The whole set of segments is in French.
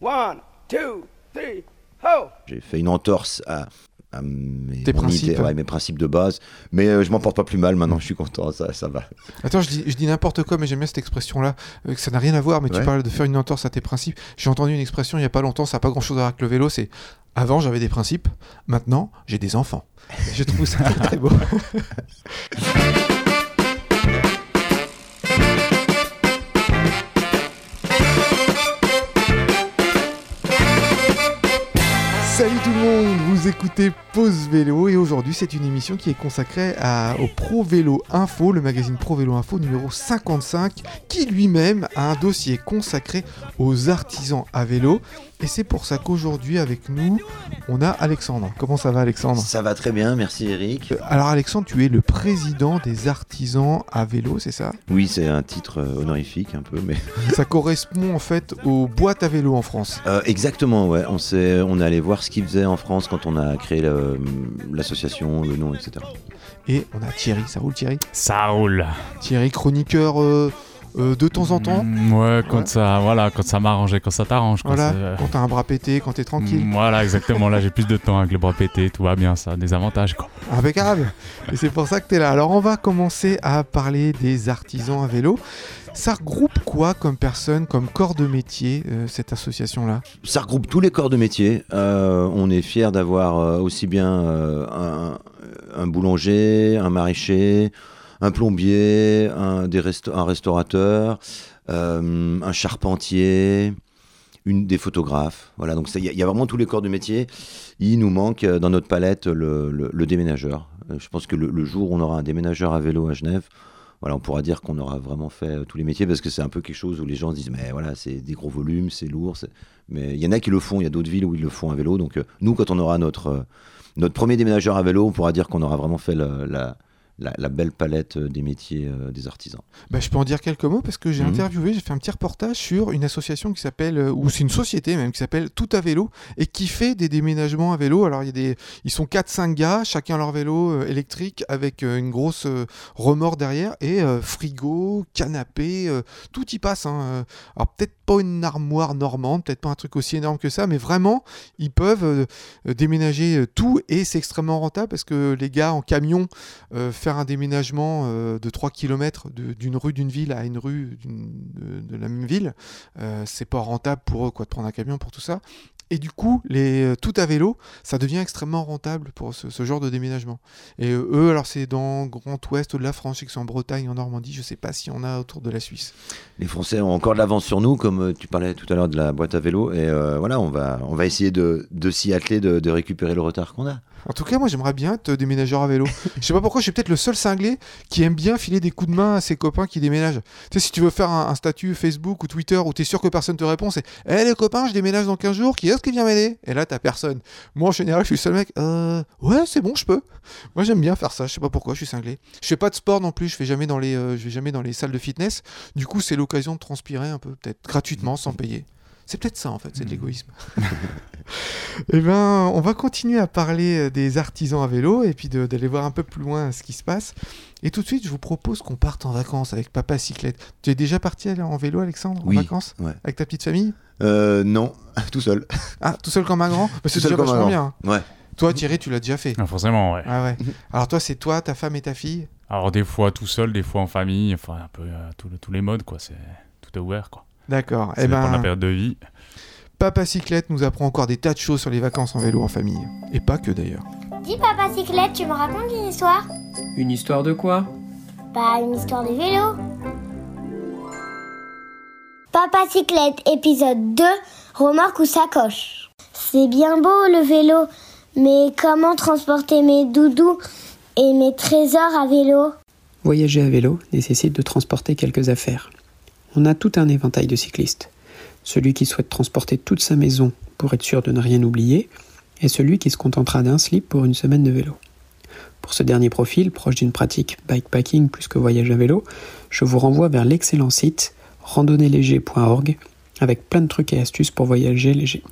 One, two, three, ho! J'ai fait une entorse à, à mes, Tes principes. idée- ouais, mes principes de base, mais euh, je m'en porte pas plus mal maintenant, je suis content, ça, ça va. Attends, je dis, je dis n'importe quoi, mais j'aime bien cette expression-là, euh, que ça n'a rien à voir, mais tu parles de faire une entorse à tes principes. J'ai entendu une expression il n'y a pas longtemps, ça n'a pas grand-chose à voir avec le vélo, c'est avant j'avais des principes, maintenant j'ai des enfants. Je trouve ça très beau. écoutez Pause Vélo et aujourd'hui c'est une émission qui est consacrée au Pro Vélo Info, le magazine Pro Vélo Info numéro 55 qui lui-même a un dossier consacré aux artisans à vélo et c'est pour ça qu'aujourd'hui avec nous on a Alexandre. Comment ça va Alexandre? Ça va très bien, merci Eric. Alors Alexandre, tu es le président des artisans à vélo, c'est ça? Oui, c'est un titre euh, honorifique un peu, mais... Ça correspond en fait aux boîtes à vélo en France. Euh, exactement, ouais, on, s'est- on est allé voir ce qu'ils faisaient en France quand on a créé le- l'association, le nom, etc. Et on a Thierry, ça roule Thierry? Ça roule. Thierry, chroniqueur euh, euh, de temps en temps. Mm, ouais, quand Ouais. ça, voilà, quand ça m'arrange et quand ça t'arrange. Voilà, euh, quand t'as un bras pété, quand t'es tranquille. mm, Voilà, exactement. Là, j'ai plus de temps avec le bras pété, tout va bien, ça a des avantages. Quoi. Impeccable. Et c'est pour ça que t'es là. Alors on va commencer à parler des artisans à vélo. Ça regroupe quoi comme personne, comme corps de métier, euh, cette association-là? Ça regroupe tous les corps de métier. Euh, on est fiers d'avoir euh, aussi bien euh, un, un boulanger, un maraîcher, un plombier, un, des un restaurateur, euh, un charpentier, une, des photographes. Voilà, donc il y, y a vraiment tous les corps de métier. Il nous manque euh, dans notre palette le, le- déménageur. Euh, Je pense que le, le jour où on aura un déménageur à vélo à Genève, voilà, on pourra dire qu'on aura vraiment fait tous les métiers parce que c'est un peu quelque chose où les gens se disent mais voilà c'est des gros volumes, c'est lourd, mais il y en a qui le font, il y a d'autres villes où ils le font à vélo. Donc nous quand on aura notre notre premier déménageur à vélo, on pourra dire qu'on aura vraiment fait la, la, la belle palette euh, des métiers euh, des artisans. bah, Je peux en dire quelques mots parce que j'ai Mhm. interviewé, j'ai fait un petit reportage sur une association qui s'appelle, euh, ou c'est une société même, qui s'appelle Tout à vélo et qui fait des déménagements à vélo. Alors il y a des, ils sont 4-5 gars, chacun leur vélo euh, électrique avec une grosse remorque derrière et frigo, canapé, tout y passe. hein. Alors peut-être pas une armoire normande, peut-être pas un truc aussi énorme que ça, mais vraiment ils peuvent déménager tout et c'est extrêmement rentable parce que les gars en camion faire un déménagement euh, de 3 km d'une rue d'une ville à une rue de, la même ville, euh, c'est pas rentable pour eux quoi, de prendre un camion pour tout ça. Et du coup, les, euh, tout à vélo, ça devient extrêmement rentable pour ce, genre de déménagement. Et eux, alors c'est dans Grand Ouest de la France, je sais c'est en Bretagne, en Normandie, je sais pas si on a autour de la Suisse. Les Français ont encore de l'avance sur nous, comme tu parlais tout à l'heure de la boîte à vélo, et voilà, on va on va essayer de, de s'y atteler, de récupérer le retard qu'on a. En tout cas, moi j'aimerais bien être déménageur à vélo. Je sais pas pourquoi, je suis peut-être le seul cinglé qui aime bien filer des coups de main à ses copains qui déménagent. Tu sais, si tu veux faire un, un statut Facebook ou Twitter où tu es sûr que personne te répond, c'est Eh les copains, je déménage dans 15 jours, qui est-ce qui vient m'aider? Et là, t'as personne. Moi en général, je suis le seul mec Euh, ouais, c'est bon, je peux. Moi j'aime bien faire ça, je sais pas pourquoi, je suis cinglé. Je fais pas de sport non plus, je fais jamais dans les, euh, je vais jamais dans les salles de fitness. Du coup, c'est l'occasion de transpirer un peu, peut-être gratuitement, sans payer. C'est peut-être ça en fait, c'est de l'égoïsme. Eh bien, on va continuer à parler euh, des artisans à vélo et puis d'aller voir un peu plus loin ce qui se passe. Et tout de suite, je vous propose qu'on parte en vacances avec Papa Cyclette. Tu es déjà parti en vélo, Alexandre, en Oui, vacances ouais. Avec ta petite famille Euh, non, tout seul. Ah, tout seul comme un grand Bah, C'est Tout seul déjà comme un vachement grand. bien. Ouais. Toi, Thierry, tu l'as déjà fait. Ah, forcément, ouais. Ah ouais. Alors toi, c'est toi, ta femme et ta fille? Alors, des fois tout seul, des fois en famille, enfin, un peu euh, tous les- tous les modes, quoi. C'est tout est ouvert, quoi. D'accord. Ça Eh dépend de la période de vie. Papa Cyclette nous apprend encore des tas de choses sur les vacances en vélo en famille. Et pas que d'ailleurs. Dis papa cyclette, tu me racontes une histoire? Une histoire de quoi? Bah une histoire de vélo. Papa cyclette, épisode 2, remorque ou sacoche. C'est bien beau le vélo, mais comment transporter mes doudous et mes trésors à vélo? Voyager à vélo nécessite de transporter quelques affaires. On a tout un éventail de cyclistes. Celui qui souhaite transporter toute sa maison pour être sûr de ne rien oublier, et celui qui se contentera d'un slip pour une semaine de vélo. Pour ce dernier profil, proche d'une pratique bikepacking plus que voyage à vélo, je vous renvoie vers l'excellent site randonnéléger.org avec plein de trucs et astuces pour voyager léger.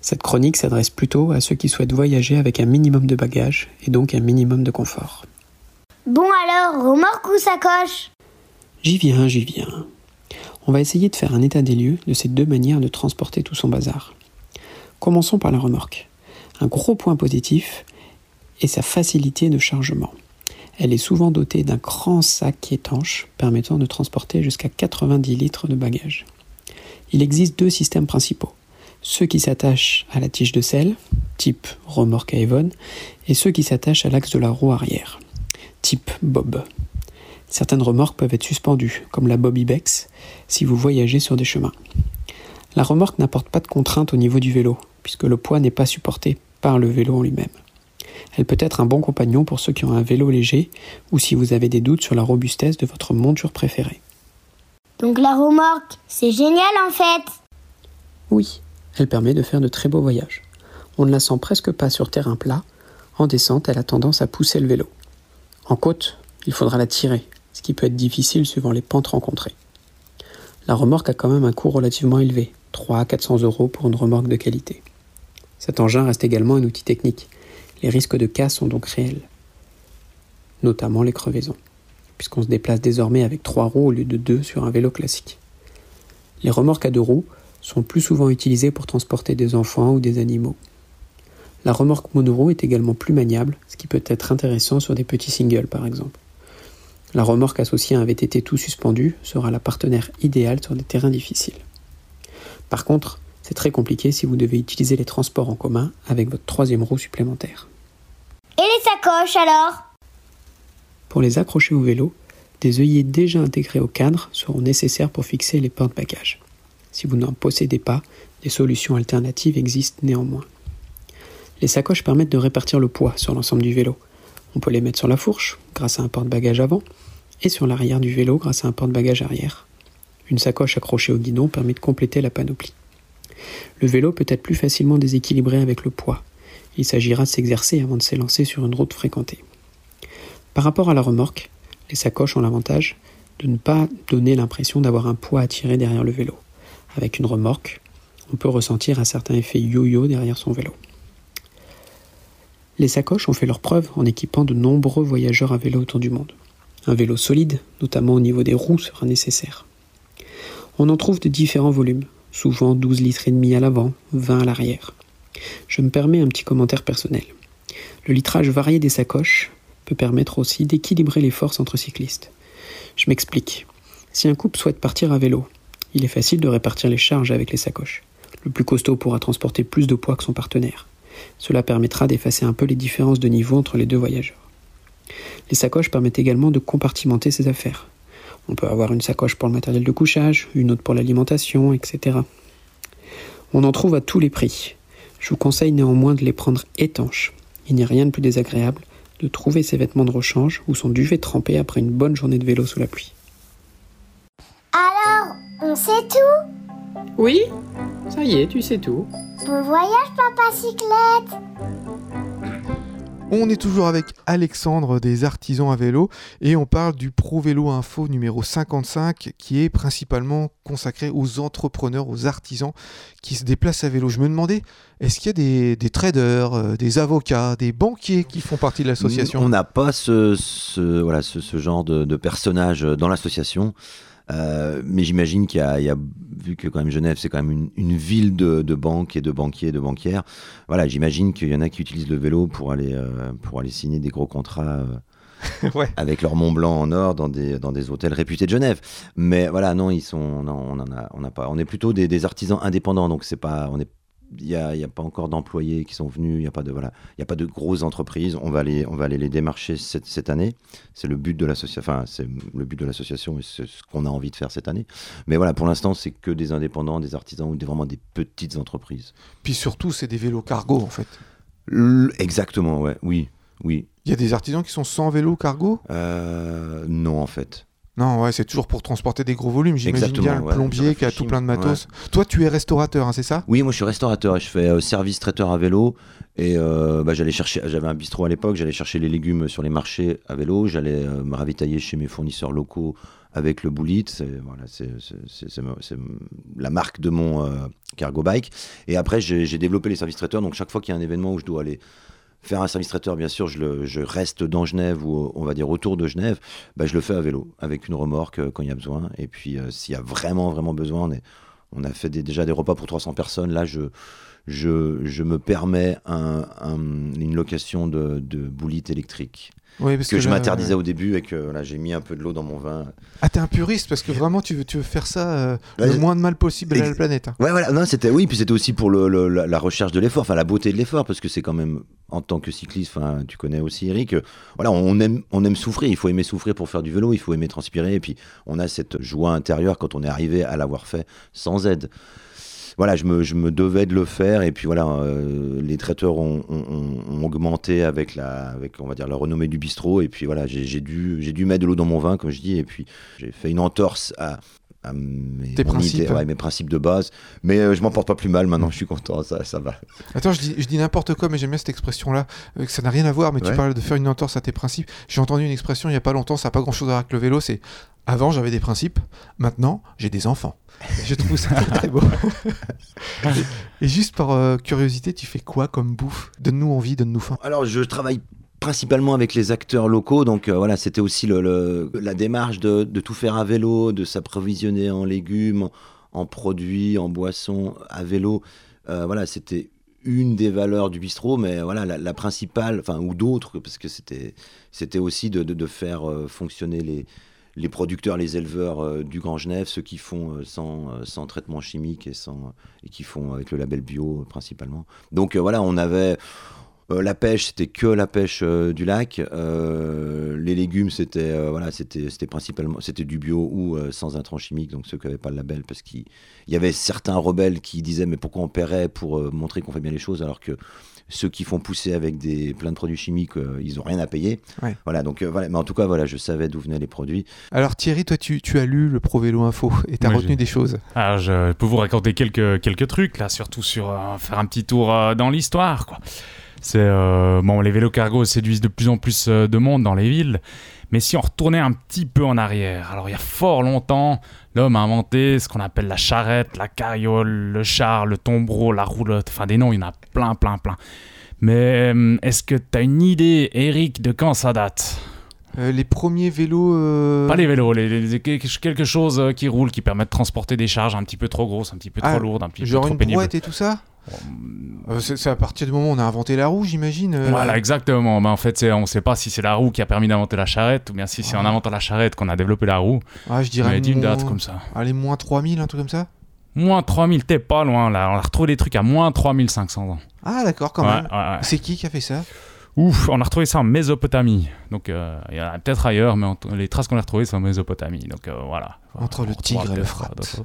Cette chronique s'adresse plutôt à ceux qui souhaitent voyager avec un minimum de bagages et donc un minimum de confort. Bon alors, remorque ou sacoche? J'y viens, j'y viens. On va essayer de faire un état des lieux de ces deux manières de transporter tout son bazar. Commençons par la remorque. Un gros point positif est sa facilité de chargement. Elle est souvent dotée d'un grand sac étanche permettant de transporter jusqu'à 90 litres de bagages. Il existe deux systèmes principaux. Ceux qui s'attachent à la tige de selle, type remorque à Evon, et ceux qui s'attachent à l'axe de la roue arrière, type Bob. Certaines remorques peuvent être suspendues, comme la Bob Ibex, si vous voyagez sur des chemins. La remorque n'apporte pas de contrainte au niveau du vélo, puisque le poids n'est pas supporté par le vélo en lui-même. Elle peut être un bon compagnon pour ceux qui ont un vélo léger ou si vous avez des doutes sur la robustesse de votre monture préférée. Donc la remorque, c'est génial en fait. Oui, elle permet de faire de très beaux voyages. On ne la sent presque pas sur terrain plat. En descente, elle a tendance à pousser le vélo. En côte, il faudra la tirer, qui peut être difficile suivant les pentes rencontrées. La remorque a quand même un coût relativement élevé, 3 à 400 euros pour une remorque de qualité. Cet engin reste également un outil technique. Les risques de casse sont donc réels, notamment les crevaisons, puisqu'on se déplace désormais avec trois roues au lieu de deux sur un vélo classique. Les remorques à deux roues sont plus souvent utilisées pour transporter des enfants ou des animaux. La remorque monoroue est également plus maniable, ce qui peut être intéressant sur des petits singles par exemple. La remorque associée à un VTT tout suspendu sera la partenaire idéale sur des terrains difficiles. Par contre, c'est très compliqué si vous devez utiliser les transports en commun avec votre troisième roue supplémentaire. Et les sacoches alors? Pour les accrocher au vélo, des œillets déjà intégrés au cadre seront nécessaires pour fixer les porte-bagages. Si vous n'en possédez pas, des solutions alternatives existent néanmoins. Les sacoches permettent de répartir le poids sur l'ensemble du vélo. On peut les mettre sur la fourche grâce à un porte-bagages avant et sur l'arrière du vélo grâce à un porte-bagages arrière. Une sacoche accrochée au guidon permet de compléter la panoplie. Le vélo peut être plus facilement déséquilibré avec le poids. Il s'agira de s'exercer avant de s'élancer sur une route fréquentée. Par rapport à la remorque, les sacoches ont l'avantage de ne pas donner l'impression d'avoir un poids à tirer derrière le vélo. Avec une remorque, on peut ressentir un certain effet yo-yo derrière son vélo. Les sacoches ont fait leur preuve en équipant de nombreux voyageurs à vélo autour du monde. Un vélo solide, notamment au niveau des roues, sera nécessaire. On en trouve de différents volumes, souvent 12 litres et demi à l'avant, 20 à l'arrière. Je me permets un petit commentaire personnel. Le litrage varié des sacoches peut permettre aussi d'équilibrer les forces entre cyclistes. Je m'explique. Si un couple souhaite partir à vélo, il est facile de répartir les charges avec les sacoches. Le plus costaud pourra transporter plus de poids que son partenaire. Cela permettra d'effacer un peu les différences de niveau entre les deux voyageurs. Les sacoches permettent également de compartimenter ses affaires. On peut avoir une sacoche pour le matériel de couchage, une autre pour l'alimentation, etc. On en trouve à tous les prix. Je vous conseille néanmoins de les prendre étanches. Il n'y a rien de plus désagréable de trouver ses vêtements de rechange ou son duvet trempé après une bonne journée de vélo sous la pluie. Alors, on sait tout? Oui, ça y est, tu sais tout. Bon voyage, papa cyclette On est toujours avec Alexandre des artisans à vélo et on parle du Pro Vélo Info numéro 55 qui est principalement consacré aux entrepreneurs, aux artisans qui se déplacent à vélo. Je me demandais, est-ce qu'il y a des, des traders, euh, des avocats, des banquiers qui font partie de On l'association n'a pas ce, ce- voilà, ce, ce genre de, de personnage dans l'association. Euh, mais j'imagine qu'il y, a- il y a, vu que quand même Genève, c'est quand même une, une ville de, de banques et de banquiers, de banquières. Voilà, j'imagine qu'il y en a qui utilisent le vélo pour aller, euh, pour aller signer des gros contrats euh, Ouais. avec leur Mont Blanc en or dans des, dans des hôtels réputés de Genève. Mais voilà, non, ils sont, non, on en a, on n'a pas. On est plutôt des, des artisans indépendants, donc c'est pas, on est il n'y a, pas encore d'employés qui sont venus, il n'y a, pas de- voilà, y a pas de grosses entreprises. On va aller, on va aller les démarcher cette, cette année. C'est le but de l'association, enfin, c'est le but de l'association et c'est ce qu'on a envie de faire cette année. Mais voilà, pour l'instant, c'est que des indépendants, des artisans ou des, vraiment des petites entreprises. Puis surtout, c'est des vélos cargo en fait. L- exactement, ouais, oui, oui. Il y a des artisans qui sont sans vélo cargo? Euh, non, en fait. Non, ouais, c'est toujours pour transporter des gros volumes. J'imagine bien le plombier qui a tout plein de matos. Toi, tu es restaurateur, hein, c'est ça? Oui, moi je suis restaurateur je fais euh, service traiteur à vélo. Et euh, bah, j'allais chercher, j'avais un bistrot à l'époque, j'allais chercher les légumes sur les marchés à vélo, j'allais euh, me ravitailler chez mes fournisseurs locaux avec le Boulit. C'est voilà, c'est c'est- c'est- c'est ma- c'est la marque de mon cargo bike. Et après, j'ai j'ai développé les services traiteurs. Donc chaque fois qu'il y a un événement où je dois aller faire un service traiteur, bien sûr, je, le, reste dans Genève ou on va dire autour de Genève, bah, je le fais à vélo, avec une remorque euh, quand il y a besoin. Et puis euh, s'il y a vraiment, vraiment besoin, on, a fait des- déjà des repas pour 300 personnes. Là, je, je, je me permets un- un- une location de, de boulite électrique Oui, parce que, je là, m'interdisais au début et que voilà, j'ai mis un peu de l'eau dans mon vin. Ah, t'es un puriste parce que vraiment tu veux, tu veux faire ça euh, le moins de mal possible à la planète. hein. Ouais, voilà, non, c'était oui, puis c'était aussi pour le, le- la, la recherche de l'effort, enfin la beauté de l'effort, parce que c'est quand même en tant que cycliste, enfin tu connais aussi Eric, euh, voilà, on aime, on aime souffrir, il faut aimer souffrir pour faire du vélo, il faut aimer transpirer, et puis on a cette joie intérieure quand on est arrivé à l'avoir fait sans aide. Voilà, je me, je me devais de le faire, et puis voilà, euh, les traiteurs ont, ont- ont- ont augmenté avec la, avec on va dire la renommée du bistrot, et puis voilà, j'ai dû, j'ai dû mettre de l'eau dans mon vin, comme je dis, et puis j'ai fait une entorse à, à mes, principes. idée- ouais, mes principes de base. Mais euh, je m'en porte pas plus mal maintenant, je suis content, ça, ça va. Attends, je dis, je dis n'importe quoi, mais j'aime bien cette expression-là, euh, que ça n'a rien à voir, mais tu parles de faire une entorse à tes principes. J'ai entendu une expression il y a pas longtemps, ça n'a pas grand-chose à voir avec le vélo, c'est avant j'avais des principes, maintenant j'ai des enfants. Je trouve ça très, très beau. et, juste par euh, curiosité, tu fais quoi comme bouffe? Donne-nous envie, donne-nous faim. Alors, je travaille principalement avec les acteurs locaux, donc euh, voilà, c'était aussi le, le- la démarche de, de tout faire à vélo, de s'approvisionner en légumes, en, produits, en boissons à vélo. Euh, voilà, c'était une des valeurs du bistrot, mais voilà, la, la principale, enfin, ou d'autres, parce que c'était, c'était aussi de, de- de faire euh, fonctionner les, les producteurs, les éleveurs euh, du Grand Genève, ceux qui font euh, sans, euh, sans traitement chimique et, sans, qui font avec le label bio principalement. Donc voilà, on avait la pêche, c'était que la pêche du lac. Les légumes, c'était voilà, principalement c'était du bio ou sans intrants chimiques, donc ceux qui n'avaient pas le label, parce qu'il il y avait certains rebelles qui disaient mais pourquoi on paierait pour montrer qu'on fait bien les choses alors que ceux qui font pousser avec des plein de produits chimiques, euh, ils ont rien à payer. Ouais. Voilà, donc euh, voilà, mais en tout cas voilà, je savais d'où venaient les produits. Alors Thierry, toi tu, tu as lu le Pro Vélo Info et tu as Oui, retenu des choses. Alors, je peux vous raconter quelques, quelques trucs, là, surtout sur euh, faire un petit tour euh, dans l'histoire, quoi. Euh, bon, les vélos cargo séduisent de plus en plus euh, de monde dans les villes, mais si on retournait un petit peu en arrière, alors il y a fort longtemps, l'homme a inventé ce qu'on appelle la charrette, la carriole, le char, le tombereau, la roulotte, enfin des noms, il y en a plein, plein, plein. Mais euh, est-ce que tu as une idée, Eric, de quand ça date? Euh, les premiers vélos. euh, Pas les vélos, les, les- les- quelque chose euh, qui roule, qui permet de transporter des charges un petit peu trop grosses, un petit peu Ah, trop lourdes, un petit peu Genre trop une pénibles. brouette et tout ça Euh, C'est à partir du moment où on a inventé la roue, j'imagine. Voilà, exactement. Mais en fait, on ne sait pas si c'est la roue qui a permis d'inventer la charrette ou bien si c'est en inventant la charrette qu'on a développé la roue. Ah, je On dirais. a dit une date comme ça. Allez, moins 3000, un truc comme ça Moins 3000, t'es pas loin là. On a retrouvé des trucs à moins 3500 ans. Ah, d'accord, quand Ouais, même. ouais. C'est qui qui a fait ça? Ouf, on a retrouvé ça en Mésopotamie. Donc, euh, il y en a peut-être ailleurs, mais les traces qu'on a retrouvées, c'est en Mésopotamie. Donc, euh, voilà. Entre le Tigre et le Frat. euh, d'autres-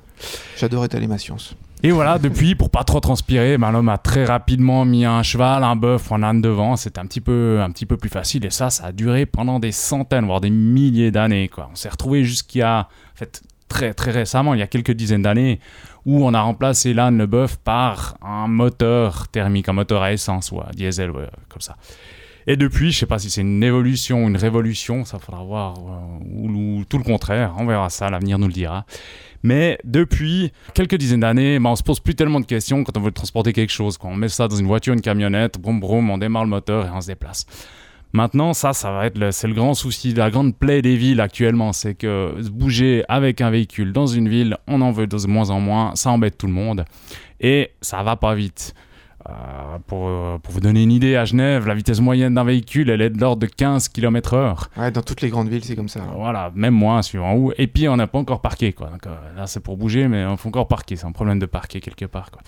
J'adore étaler ma science. Et voilà, depuis, pour pas trop transpirer, ben, l'homme a très rapidement mis un cheval, un bœuf ou un âne devant. C'était un petit peu, un petit peu plus facile. Et ça, ça a duré pendant des centaines, voire des milliers d'années. Quoi. On s'est retrouvé jusqu'à, en fait, très très récemment, il y a quelques dizaines d'années, où on a remplacé l'âne, le bœuf, par un moteur thermique, un moteur à essence ou à diesel, ouais, comme ça. Et depuis, je sais pas si c'est une évolution, une révolution, ça faudra voir, euh, ou, ou tout le contraire, on verra ça, l'avenir nous le dira. Mais depuis quelques dizaines d'années, ben, on se pose plus tellement de questions quand on veut transporter quelque chose. Quand on met ça dans une voiture, une camionnette, boum boum, on démarre le moteur et on se déplace. Maintenant, ça, ça va être le, c'est le grand souci, la grande plaie des villes actuellement, c'est que bouger avec un véhicule dans une ville, on en veut de moins en moins, ça embête tout le monde et ça va pas vite. Euh, pour, euh, pour vous donner une idée, à Genève, la vitesse moyenne d'un véhicule, elle est de l'ordre de 15 km/h. Ouais, dans toutes les grandes villes, c'est comme ça. Voilà, même moins, suivant où. Et puis, on n'a pas encore parqué, quoi. Donc, euh, là, c'est pour bouger, mais on faut encore parquer. C'est un problème de parquer quelque part, quoi.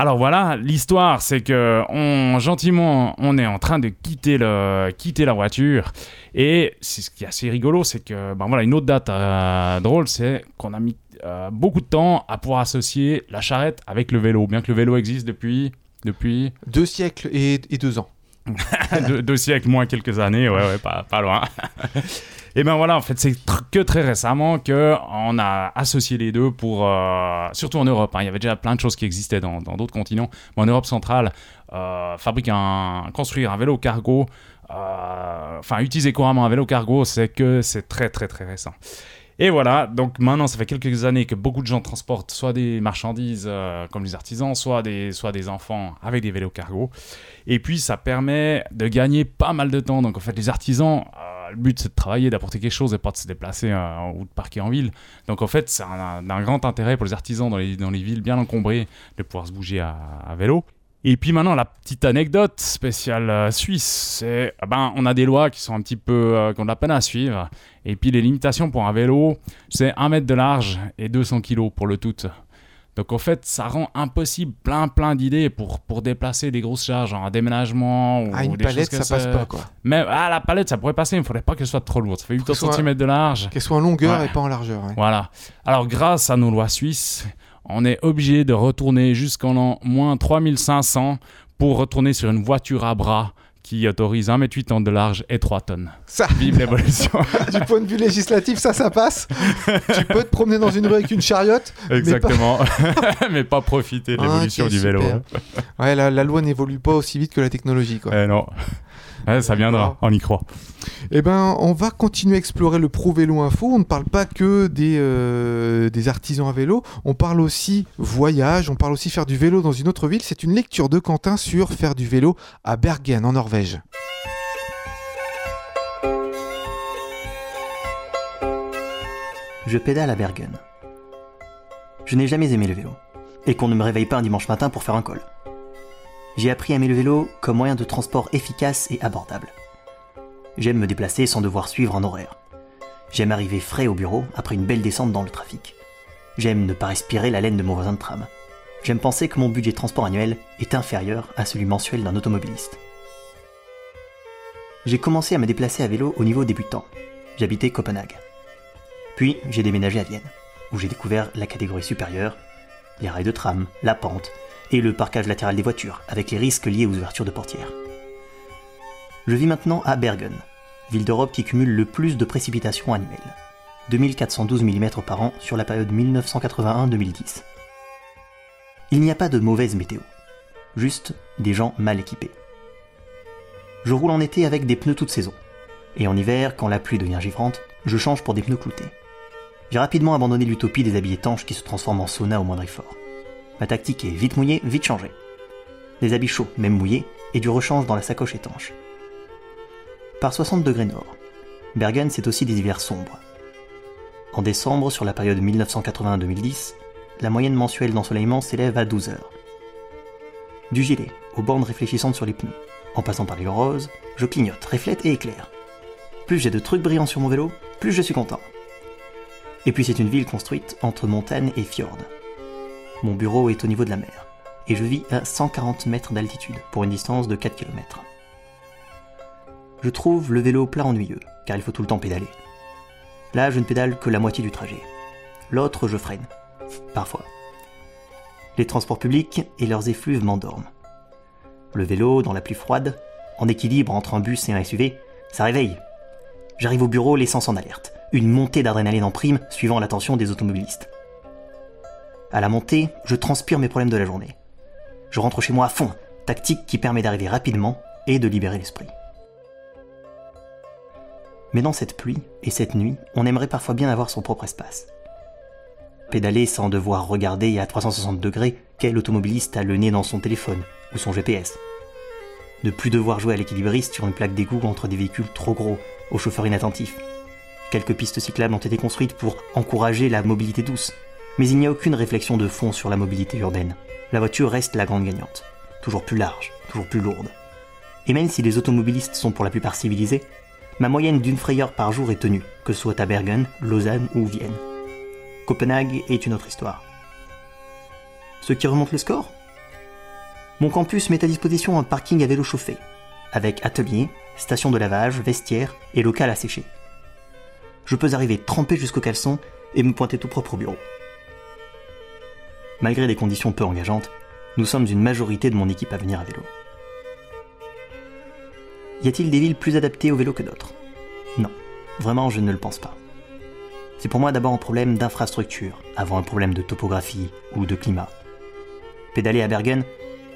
Alors voilà, l'histoire, c'est que on, gentiment, on est en train de quitter, le, quitter la voiture. Et c'est ce qui est assez rigolo, c'est que, ben voilà, une autre date drôle, c'est qu'on a mis euh, beaucoup de temps à pouvoir associer la charrette avec le vélo, bien que le vélo existe depuis, depuis Deux siècles et, et deux ans. deux, deux siècles moins quelques années, ouais, ouais, pas, pas loin. Et ben voilà, en fait, c'est tr- que très récemment que on a associé les deux pour, euh, surtout en Europe. hein. Il y avait déjà plein de choses qui existaient dans dans d'autres continents, mais en Europe centrale, euh, fabriquer un, construire un vélo cargo, euh, enfin utiliser couramment un vélo cargo, c'est que c'est très très très récent. Et voilà, donc maintenant, ça fait quelques années que beaucoup de gens transportent soit des marchandises euh, comme les artisans, soit des, enfants avec des vélos cargo. Et puis, ça permet de gagner pas mal de temps. Donc, en fait, les artisans, euh, le but, c'est de travailler, d'apporter quelque chose et pas de se déplacer euh, ou de parquer en ville. Donc, en fait, c'est un- grand intérêt pour les artisans dans les, villes bien encombrées de pouvoir se bouger à vélo. Et puis maintenant, la petite anecdote spéciale euh, suisse, c'est ah ben, on a des lois qui sont un petit peu euh, qu'on a peine à suivre. Et puis les limitations pour un vélo, c'est 1 mètre de large et 200 kg pour le tout. Donc en fait, ça rend impossible plein plein d'idées pour, pour déplacer des grosses charges, genre un déménagement ou Ah, une des choses palette, comme ça passe pas, quoi. Mais ah, la palette, ça pourrait passer, mais il faudrait pas qu'elle soit trop lourde. Ça fait Faut que 80 ce soit- cm de large. Qu'elle soit en longueur Ouais. et pas en largeur. ouais. Voilà. Alors, grâce à nos lois suisses, on est obligé de retourner jusqu'en moins 3500 pour retourner sur une voiture à bras qui autorise 1m80 de large et 3 tonnes. Ça, Vive l'évolution. du point de vue législatif, ça, ça passe. tu peux te promener dans une rue avec une chariote. Exactement. Mais pas, profiter de l'évolution du vélo. super. Ouais, la, la loi n'évolue pas aussi vite que la technologie, quoi. Eh non. Ouais, ça viendra, on y croit. Eh ben, on va continuer à explorer le Pro Vélo Info. On ne parle pas que des, euh, des artisans à vélo, on parle aussi voyage, on parle aussi faire du vélo dans une autre ville. C'est une lecture de Quentin sur faire du vélo à Bergen, en Norvège. Je pédale à Bergen. Je n'ai jamais aimé le vélo, et qu'on ne me réveille pas un dimanche matin pour faire un col. J'ai appris à aimer le vélo comme moyen de transport efficace et abordable. J'aime me déplacer sans devoir suivre un horaire. J'aime arriver frais au bureau après une belle descente dans le trafic. J'aime ne pas respirer la laine de mon voisin de tram. J'aime penser que mon budget de transport annuel est inférieur à celui mensuel d'un automobiliste. J'ai commencé à me déplacer à vélo au niveau débutant. J'habitais Copenhague. Puis j'ai déménagé à Vienne, où j'ai découvert la catégorie supérieure, les rails de tram, la pente et le parquage latéral des voitures, avec les risques liés aux ouvertures de portières. Je vis maintenant à Bergen, ville d'Europe qui cumule le plus de précipitations annuelles. 2412 mm par an sur la période 1981-2010. Il n'y a pas de mauvaise météo, juste des gens mal équipés. Je roule en été avec des pneus toute saison, et en hiver, quand la pluie devient givrante, je change pour des pneus cloutés. J'ai rapidement abandonné l'utopie des habits étanches qui se transforment en sauna au moindre effort. Ma tactique est vite mouillé, vite changé. Des habits chauds, même mouillés, et du rechange dans la sacoche étanche. Par 60 degrés nord, Bergen c'est aussi des hivers sombres. En décembre, sur la période 1981-2010, la moyenne mensuelle d'ensoleillement s'élève à 12 heures. Du gilet aux bornes réfléchissantes sur les pneus, en passant par les roses, je clignote, reflète et éclaire. Plus j'ai de trucs brillants sur mon vélo, plus je suis content. Et puis c'est une ville construite entre montagne et fjord. Mon bureau est au niveau de la mer, et je vis à 140 mètres d'altitude pour une distance de 4 km. Je trouve le vélo plat ennuyeux, car il faut tout le temps pédaler. Là, je ne pédale que la moitié du trajet. L'autre, je freine. Parfois. Les transports publics et leurs effluves m'endorment. Le vélo, dans la pluie froide, en équilibre entre un bus et un SUV, ça réveille. J'arrive au bureau, l'essence en alerte. Une montée d'adrénaline en prime, suivant l'attention des automobilistes. À la montée, je transpire mes problèmes de la journée. Je rentre chez moi à fond, tactique qui permet d'arriver rapidement et de libérer l'esprit. Mais dans cette pluie et cette nuit, on aimerait parfois bien avoir son propre espace. Pédaler sans devoir regarder à 360 degrés quel automobiliste a le nez dans son téléphone ou son GPS. Ne plus devoir jouer à l'équilibriste sur une plaque d'égout entre des véhicules trop gros, aux chauffeurs inattentifs. Quelques pistes cyclables ont été construites pour encourager la mobilité douce, mais il n'y a aucune réflexion de fond sur la mobilité urbaine. La voiture reste la grande gagnante, toujours plus large, toujours plus lourde. Et même si les automobilistes sont pour la plupart civilisés, ma moyenne d'une frayeur par jour est tenue, que ce soit à Bergen, Lausanne ou Vienne. Copenhague est une autre histoire. Ce qui remonte le score? Mon campus met à disposition un parking à vélo chauffé, avec atelier, station de lavage, vestiaire et local à sécher. Je peux arriver trempé jusqu'au caleçon et me pointer tout propre au bureau. Malgré des conditions peu engageantes, nous sommes une majorité de mon équipe à venir à vélo. Y a-t-il des villes plus adaptées au vélo que d'autres? Non, vraiment je ne le pense pas. C'est pour moi d'abord un problème d'infrastructure, avant un problème de topographie ou de climat. Pédaler à Bergen,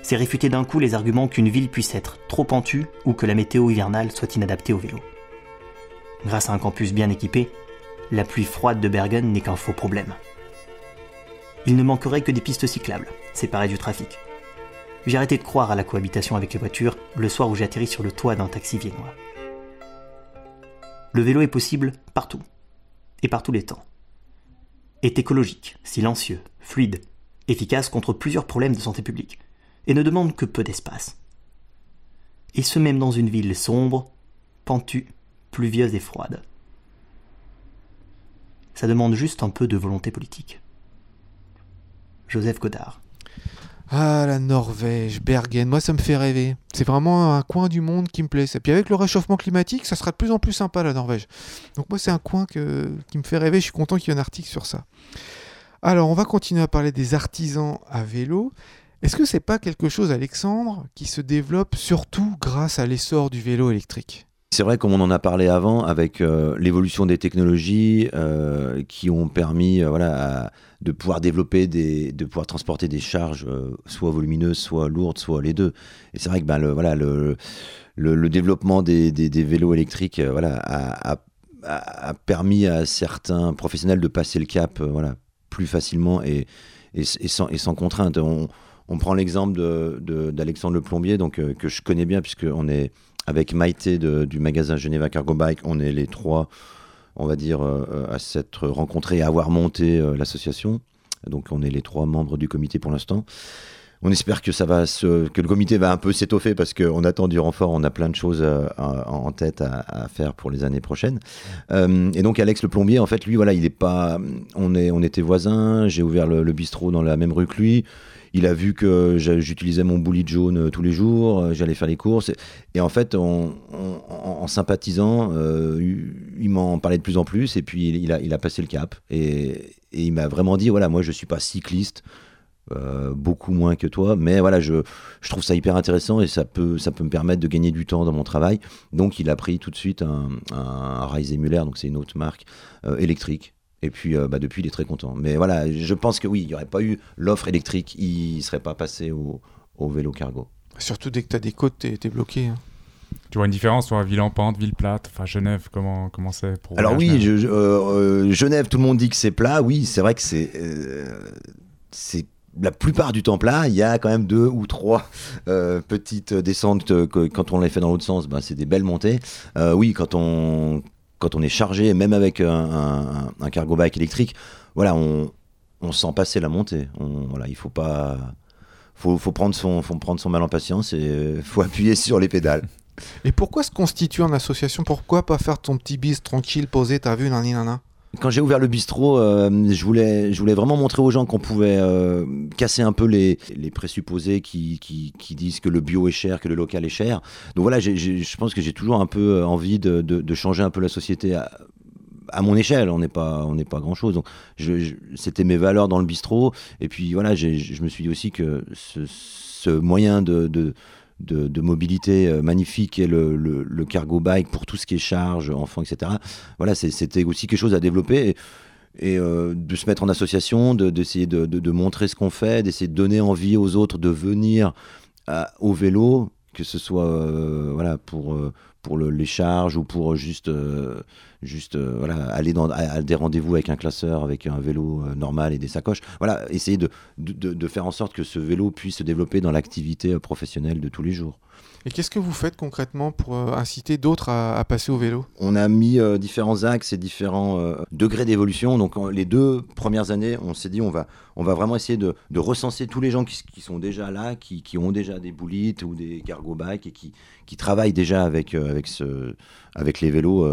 c'est réfuter d'un coup les arguments qu'une ville puisse être trop pentue ou que la météo hivernale soit inadaptée au vélo. Grâce à un campus bien équipé, la pluie froide de Bergen n'est qu'un faux problème. Il ne manquerait que des pistes cyclables, séparées du trafic. J'ai arrêté de croire à la cohabitation avec les voitures le soir où j'ai atterri sur le toit d'un taxi viennois. Le vélo est possible partout, et par tous les temps. Est écologique, silencieux, fluide, efficace contre plusieurs problèmes de santé publique, et ne demande que peu d'espace. Et ce même dans une ville sombre, pentue, pluvieuse et froide. Ça demande juste un peu de volonté politique. Joseph Godard. Ah, la Norvège, Bergen, moi ça me fait rêver. C'est vraiment un coin du monde qui me plaît. Et puis avec le réchauffement climatique, ça sera de plus en plus sympa la Norvège. Donc moi c'est un coin qui me fait rêver, je suis content qu'il y ait un article sur ça. Alors on va continuer à parler des artisans à vélo. Est-ce que c'est pas quelque chose, Alexandre, qui se développe surtout grâce à l'essor du vélo électrique? C'est vrai, comme on en a parlé avant, avec euh, l'évolution des technologies euh, qui ont permis euh, voilà, de pouvoir développer, des, de pouvoir transporter des charges soit volumineuses, soit lourdes, soit les deux. Et c'est vrai que ben, le, voilà, le, développement des, vélos électriques voilà, a, permis à certains professionnels de passer le cap voilà, plus facilement et, sans, contrainte. On, prend l'exemple de- de- d'Alexandre Le Plombier, donc, que je connais bien, puisqu'on est avec Maïté du magasin Geneva Cargo Bike, on est les trois, on va dire, euh, à s'être rencontrés et à avoir monté euh, l'association. Donc on est les trois membres du comité pour l'instant. On espère que ça va que le comité va un peu s'étoffer parce qu'on attend du renfort, on a plein de choses euh, en tête à, faire pour les années prochaines. Euh, et donc Alex le plombier, en fait, lui, voilà, il est pas, on est, on était voisins. J'ai ouvert le, bistrot dans la même rue que lui. Il a vu que j'utilisais mon boulit jaune euh, tous les jours, j'allais faire les courses. Et, en fait, on- en, sympathisant, il m'en parlait de plus en plus. Et puis, il a, il a passé le cap. Et, et il m'a vraiment dit voilà, moi, je suis pas cycliste. Euh, beaucoup moins que toi, mais voilà, je, je trouve ça hyper intéressant et ça peut, ça peut me permettre de gagner du temps dans mon travail. Donc, il a pris tout de suite un, un Rise Muller, donc c'est une autre marque euh, électrique. Et puis, euh, bah, depuis, il est très content. Mais voilà, je pense que oui, il n'y aurait pas eu l'offre électrique, il ne serait pas passé au, au vélo cargo. Surtout dès que tu as des côtes, t'es t'es bloqué. hein. Tu vois une différence, toi, ville en pente, ville plate, enfin Genève, comment comment c'est pour Alors oui, Genève? je- je- euh, Genève, tout le monde dit que c'est plat. Oui, c'est vrai que c'est euh, c'est la plupart du temps plat. Il y a quand même deux ou trois euh, petites descentes que quand on les fait dans l'autre sens, bah, c'est des belles montées. Euh, oui, quand on quand on est chargé, même avec un, cargo bike électrique, voilà, on, on sent passer la montée. On, voilà, il faut pas faut, faut prendre son faut prendre son mal en patience et euh, faut appuyer sur les pédales. Et pourquoi se constituer en association? Pourquoi pas faire ton petit bis tranquille, posé, t'as vu, nani nana? Quand j'ai ouvert le bistrot, euh, je, voulais, je voulais vraiment montrer aux gens qu'on pouvait euh, casser un peu les, présupposés qui, disent que le bio est cher, que le local est cher. Donc voilà, je pense que j'ai toujours un peu euh, envie de, changer un peu la société à, mon échelle. On n'est pas, pas grand chose. Donc c'était mes valeurs dans le bistrot. Et puis voilà, je me suis dit aussi que ce, moyen de de, mobilité euh, magnifique et le, cargo bike pour tout ce qui est charge, enfants, etc. Voilà, c'était aussi quelque chose à développer. Et, euh, de se mettre en association, de- d'essayer de, de- montrer ce qu'on fait, d'essayer de donner envie aux autres de venir à- au vélo, que ce soit euh, voilà, pour, euh, pour le- les charges ou pour juste, euh, juste euh, voilà, aller dans, à, des rendez-vous avec un classeur, avec un vélo normal et des sacoches. Voilà, essayer de, faire en sorte que ce vélo puisse se développer dans l'activité professionnelle de tous les jours. Et qu'est-ce que vous faites concrètement pour euh, inciter d'autres à, à passer au vélo? On a mis euh, différents axes et différents euh, degrés d'évolution. Donc en- les deux premières années, on s'est dit on va, on va vraiment essayer de, de recenser tous les gens qui, sont déjà là, qui, qui ont déjà des boulites ou des cargo bikes et qui, qui travaillent déjà avec, euh, avec, ce, avec les vélos.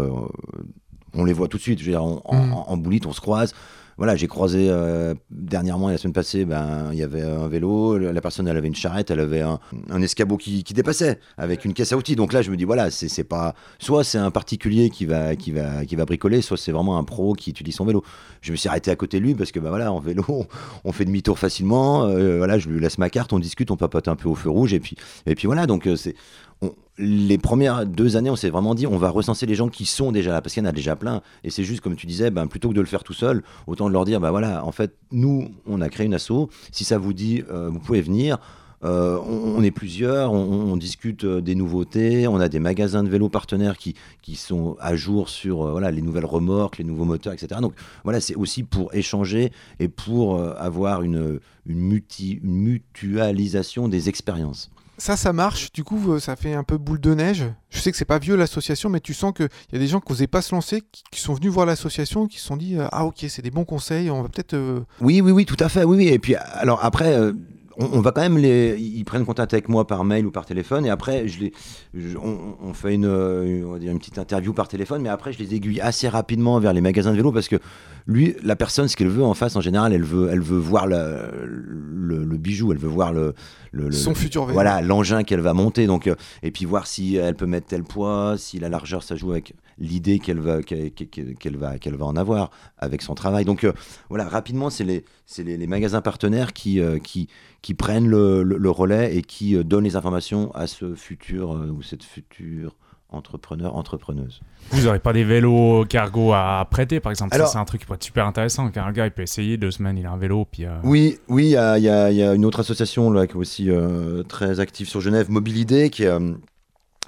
on les voit tout de suite. Je veux dire, en, en- Mm. en boulite, on se croise. Voilà, j'ai croisé euh, dernièrement, la semaine passée, ben, il y avait un vélo, la personne elle avait une charrette, elle avait un, escabeau qui, dépassait avec une caisse à outils. Donc là, je me dis, voilà, c'est pas. Soit c'est un particulier qui va, qui, va, qui va bricoler, soit c'est vraiment un pro qui utilise son vélo. Je me suis arrêté à côté de lui parce que, ben voilà, en vélo, on, on fait demi-tour facilement. euh, voilà, je lui laisse ma carte, on discute, on papote un peu au feu rouge, et puis, et puis voilà, donc euh, c'est. Les premières deux années, on s'est vraiment dit, on va recenser les gens qui sont déjà là, parce qu'il y en a déjà plein. Et c'est juste, comme tu disais, ben, plutôt que de le faire tout seul, autant de leur dire, bah voilà, en fait, nous, on a créé une asso. Si ça vous dit, euh, vous pouvez venir. euh, on, est plusieurs, on, discute euh, des nouveautés, on a des magasins de vélos partenaires qui, qui sont à jour sur voilà, les nouvelles remorques, les nouveaux moteurs, etc. Donc voilà, c'est aussi pour échanger et pour avoir une, une, muti- une mutualisation des expériences. Ça, ça marche. Du coup, euh, ça fait un peu boule de neige. Je sais que c'est pas vieux l'association, mais tu sens qu'il y a des gens qui n'osaient pas se lancer, qui, sont venus voir l'association, qui se sont dit euh, Ah, ok, c'est des bons conseils, on va peut-être. euh, Oui, oui, oui, tout à fait. Oui, oui. Et puis, alors après, on, on va quand même les. Ils prennent contact avec moi par mail ou par téléphone, et après, je les, je- on, on fait une, on va dire une petite interview par téléphone, mais après, je les aiguille assez rapidement vers les magasins de vélo parce que lui, la personne, ce qu'elle veut en face, en général, elle veut, elle veut voir le, le, le bijou, elle veut voir le, le- le- son futur vélo. voilà l'engin qu'elle va monter donc euh, et puis voir si elle peut mettre tel poids si la largeur ça joue avec l'idée qu'elle va qu'elle va qu'elle va en avoir avec son travail donc euh, voilà rapidement c'est les les, les magasins partenaires qui euh, qui qui prennent le, le- le relais et qui euh, donnent les informations à ce futur euh, ou cette future entrepreneur entrepreneuse Vous n'aurez pas des vélos cargo à prêter, par exemple Alors- Ça, c'est un truc qui peut être super intéressant. Car un gars, il peut essayer deux semaines, il a un vélo, puis. euh, Oui, oui, il y a, il y a- il y a une autre association là, qui est aussi euh, très active sur Genève, Mobilidé, qui, euh,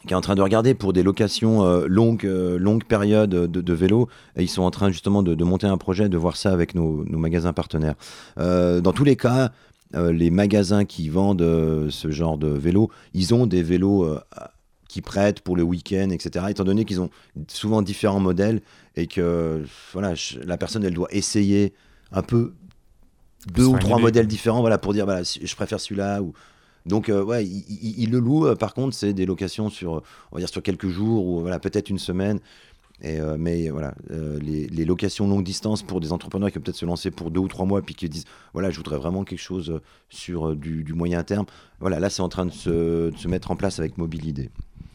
qui est en train de regarder pour des locations longues, longues périodes de, de vélos. Et ils sont en train justement de, de monter un projet, de voir ça avec nos, nos magasins partenaires. Dans tous les cas, les magasins qui vendent euh, ce genre de vélos, ils ont des vélos euh, qui prêtent pour le week-end, etc. Étant donné qu'ils ont souvent différents modèles et que voilà, la personne, elle doit essayer un peu deux ou trois idée. modèles différents voilà, pour dire voilà, je préfère celui-là. Ou... Donc, euh, ouais, il, il- il le loue. euh, Par contre, c'est des locations sur, euh, on va dire, sur quelques jours ou voilà, peut-être une semaine. Et, euh, mais voilà, euh, les, les locations longue distance pour des entrepreneurs qui peuvent peut-être se lancer pour deux ou trois mois puis qui disent voilà, je voudrais vraiment quelque chose euh, sur du, du moyen terme. Voilà, là, c'est en train de se, de se mettre en place avec Mobilidé.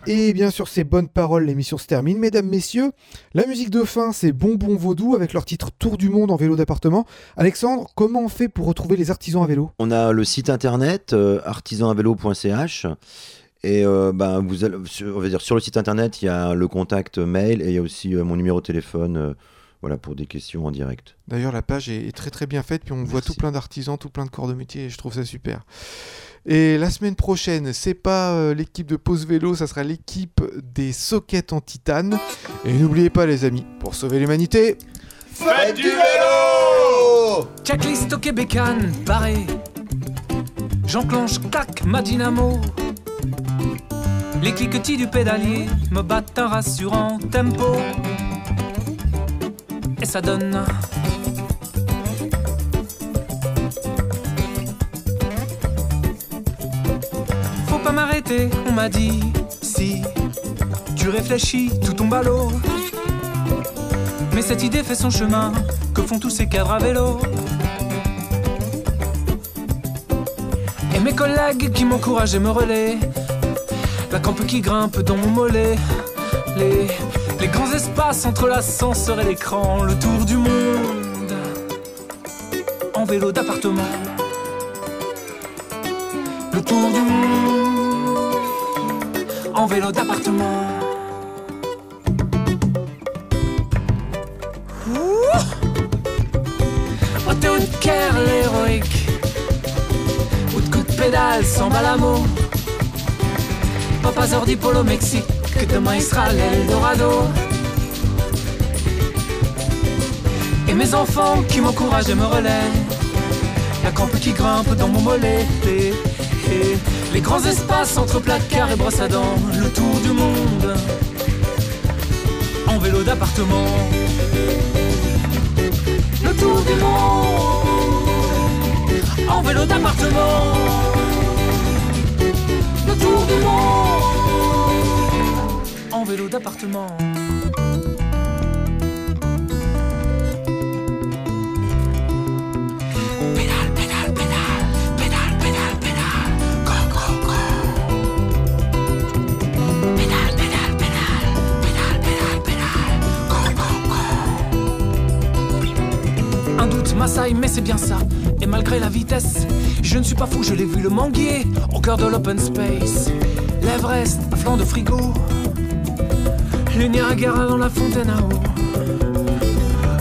Et bien sur ces bonnes paroles, l'émission se termine. Mesdames, messieurs, la musique de fin, c'est Bonbon Vaudou avec leur titre Tour du monde en vélo d'appartement. Alexandre, comment on fait pour retrouver les artisans à vélo? On a le site internet euh, artisanavelo.ch et euh, ben, vous allez, sur, on va dire, sur le site internet, il y a le contact mail et il y a aussi euh, mon numéro de téléphone euh, voilà, pour des questions en direct. D'ailleurs, la page est est très très bien faite, puis on voit tout plein d'artisans, tout plein de corps de métier, et je trouve ça super. Et la semaine prochaine, c'est pas euh, l'équipe de Pause Vélo, ça sera l'équipe des sockets en titane. Et n'oubliez pas, les amis, pour sauver l'humanité, Faites du vélo Checklist au Québécan, barré. J'enclenche, clac, ma dynamo. Les cliquetis du pédalier me battent un rassurant tempo. Et ça donne. Faut pas m'arrêter, on m'a dit. Si tu réfléchis, tout tombe à l'eau. Mais cette idée fait son chemin. Que font tous ces cadres à vélo Et mes collègues qui m'encouragent et me relaient. La campe qui grimpe dans mon mollet. Les, les grands espaces entre l'ascenseur et l'écran. Le tour du monde. En vélo d'appartement. Le tour du monde. En vélo d'appartement. Au de Caire, l'héroïque. Ou de coups de pédale sans balamo. Papa Zordi Polo Mexique, que demain il sera l'Eldorado. Et mes enfants qui m'encouragent et me relaient. La campe qui grimpe dans mon mollet. Les, les- les grands espaces entre placards et brosses à dents. Le tour du monde. En vélo d'appartement. Le tour du monde. En vélo d'appartement. Le tour du monde. En vélo d'appartement. Pédale, pédale, pédale, pédale, pédale, pédale, go, go, go. Pédale, pédale, pédale, pédale, pédale, pédale, go, go, go. Un doute m'assaille, mais c'est bien ça. Malgré la vitesse, je ne suis pas fou, je l'ai vu le manguier au cœur de l'open space. L'Everest à flanc de frigo, le Niagara dans la fontaine à eau.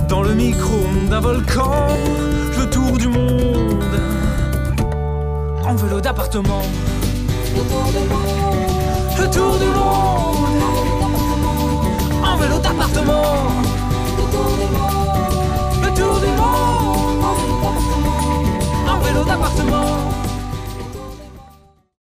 Dans le micro d'un volcan, le tour du monde en vélo d'appartement. Le du monde, en vélo d'appartement. Le le tour du monde vélo d'appartement.